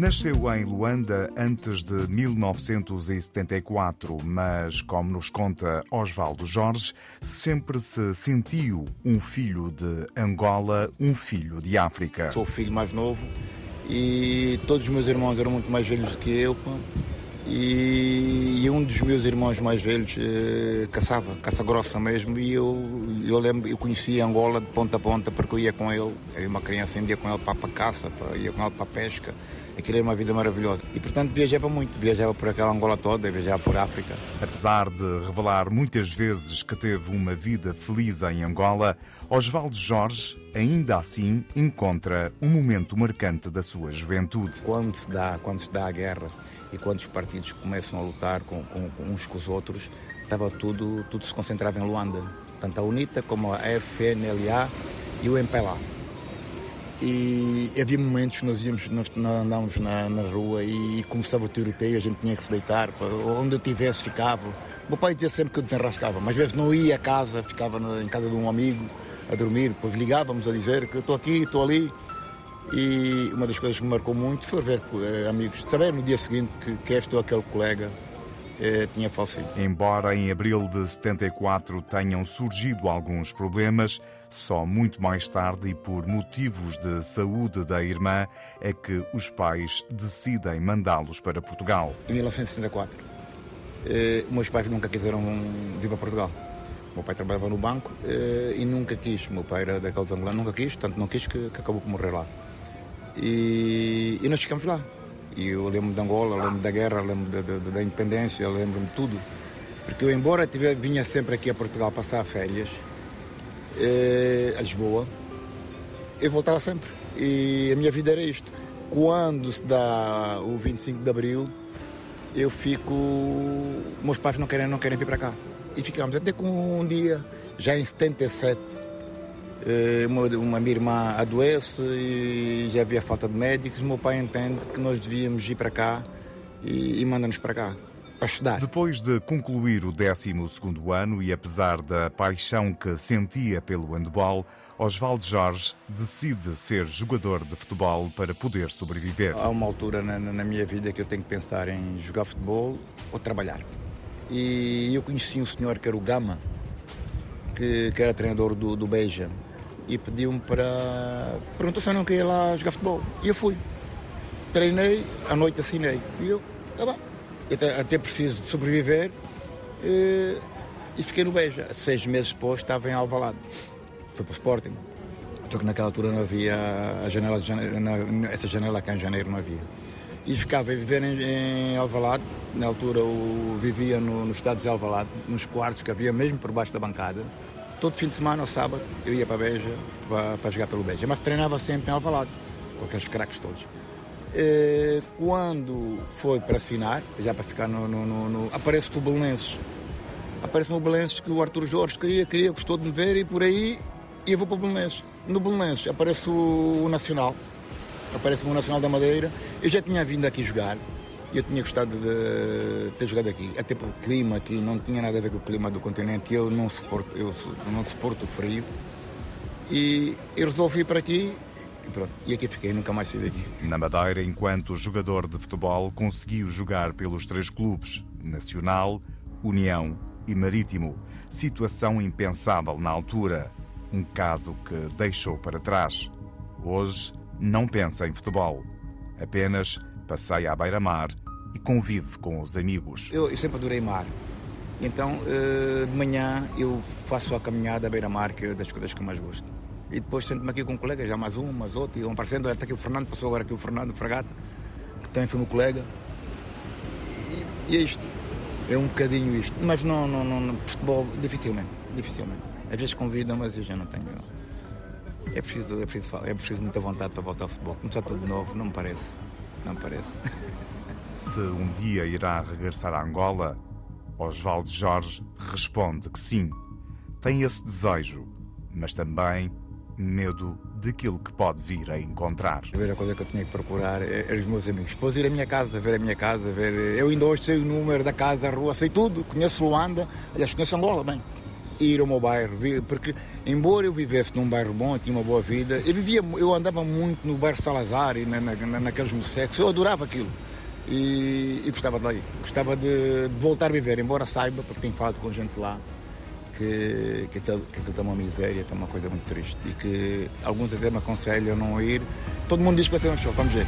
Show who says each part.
Speaker 1: Nasceu em Luanda antes de 1974, mas, como nos conta Osvaldo Jorge, sempre se sentiu um filho de Angola, um filho de África.
Speaker 2: Sou o filho mais novo e todos os meus irmãos eram muito mais velhos do que eu. E, um dos meus irmãos mais velhos eh, caçava, caça grossa mesmo, e eu, eu lembro, eu conhecia Angola de ponta a ponta porque eu ia com ele, era uma criança, ia com ele para a caça, ia com ele para a pesca. Aquilo era uma vida maravilhosa. E, portanto, viajava muito. Viajava por aquela Angola toda, viajava por África.
Speaker 1: Apesar de revelar muitas vezes que teve uma vida feliz em Angola, Osvaldo Jorge, ainda assim, encontra um momento marcante da sua juventude.
Speaker 2: Quando se dá, quando se dá a guerra e quando os partidos começam a lutar com, com, com uns com os outros, estava tudo, tudo se concentrava em Luanda. Tanto a UNITA como a FNLA e o MPLA. E havia momentos que nós íamos, nós andávamos na, na rua e começava o tiroteio, a gente tinha que se deitar, onde eu estivesse ficava. O meu pai dizia sempre que eu desenrascava, mas às vezes não ia a casa, ficava em casa de um amigo a dormir, depois ligávamos a dizer que estou aqui, estou ali. E uma das coisas que me marcou muito foi ver eh, amigos, saber no dia seguinte que, que este ou aquele colega tinha falecido.
Speaker 1: Embora em abril de 74 tenham surgido alguns problemas, só muito mais tarde e por motivos de saúde da irmã é que os pais decidem mandá-los para Portugal.
Speaker 2: Em 1964, eh, meus pais nunca quiseram vir para Portugal. O meu pai trabalhava no banco eh, e nunca quis. O meu pai era daqueles angolanos, nunca quis, tanto não quis que, que acabou por morrer lá. E, e nós ficamos lá. E eu lembro de Angola, lembro da guerra, lembro da, da, da independência, lembro-me tudo. Porque eu, embora vinha sempre aqui a Portugal passar férias, eh, a Lisboa, eu voltava sempre. E a minha vida era isto. Quando se dá o 25 de Abril, eu fico. Meus pais não querem, não querem vir para cá. E ficamos até com um dia, já em 77, eh, uma, uma minha irmã adoece e já havia falta de médicos. O meu pai entende que nós devíamos ir para cá e, e manda-nos para cá. Para estudar.
Speaker 1: Depois de concluir o 12 ano e apesar da paixão que sentia pelo handball, Osvaldo Jorge decide ser jogador de futebol para poder sobreviver.
Speaker 2: Há uma altura na, na, minha vida que eu tenho que pensar em jogar futebol ou trabalhar. E eu conheci um senhor que era o Gama, que, que era treinador do, do Beja e pediu-me para. perguntou se eu não queria lá jogar futebol. E eu fui. Treinei, à noite assinei. E eu, tá. Até, até preciso de sobreviver. E, e fiquei no Beja. Seis meses depois estava em Alvalade. Fui para o Sporting. Só que naquela altura não havia a janela essa janela cá em janeiro não havia. E ficava a viver em, em Alvalade. Na altura eu vivia no, no estado de Alvalade, nos quartos que havia mesmo por baixo da bancada todo fim de semana, sábado, eu ia para Beja para, para jogar pelo Beja. Mas treinava sempre em Alvalade, com aqueles craques todos. E, quando foi para assinar, já para ficar no. no, no, no aparece o Belenenses. Aparece-me o Belenenses que o Arthur Jorge queria, queria, gostou de me ver e por aí e eu vou para o Belenenses. No Belenenses aparece o, o Nacional, aparece-me o Nacional da Madeira. Eu já tinha vindo aqui jogar, eu tinha gostado de ter jogado aqui, até porque o clima aqui não tinha nada a ver com o clima do continente, eu não suporto, eu não suporto o frio. E eu resolvi ir para aqui e pronto, e aqui fiquei, nunca mais saí daqui.
Speaker 1: Na Madeira, enquanto jogador de futebol, conseguiu jogar pelos três clubes, Nacional, União e Marítimo. Situação impensável na altura, um caso que deixou para trás. Hoje, não pensa em futebol, apenas passeia à beira-mar e convive com os amigos.
Speaker 2: Eu, eu sempre adorei mar. Então, eh, de manhã, eu faço a caminhada à beira-mar, que é das coisas que eu mais gosto. E depois sento-me aqui com um colega, já mais um, mais outro, e vão aparecendo. Até aqui o Fernando, passou agora aqui o Fernando Fragata, que também foi meu colega. E, e é isto. É um bocadinho isto. Mas não, não, não, futebol, dificilmente. Dificilmente. Às vezes convidam, mas eu já não tenho. É preciso, é preciso, é preciso muita vontade para voltar ao futebol. Começar tudo de novo, não me parece. Não parece.
Speaker 1: Se um dia irá regressar a Angola, Osvaldo Jorge responde que sim. Tem esse desejo, mas também medo daquilo que pode vir a encontrar.
Speaker 2: A primeira coisa que eu tinha que procurar era os meus amigos. Depois ir à minha casa, ver a minha casa, ver. Eu ainda hoje sei o número da casa, da rua, sei tudo. Conheço Luanda, aliás, conheço Angola bem. Ir ao meu bairro, porque embora eu vivesse num bairro bom, tinha uma boa vida, eu vivia, eu andava muito no bairro Salazar e na, na, naqueles mussecos, eu adorava aquilo. E, e gostava de lá ir. Gostava de, de, voltar a viver, embora saiba, porque tenho falado com gente lá, que, que, aquilo, que aquilo está uma miséria, está uma coisa muito triste. E que alguns até me aconselham a não ir. Todo mundo diz que vai ser um show, vamos ver.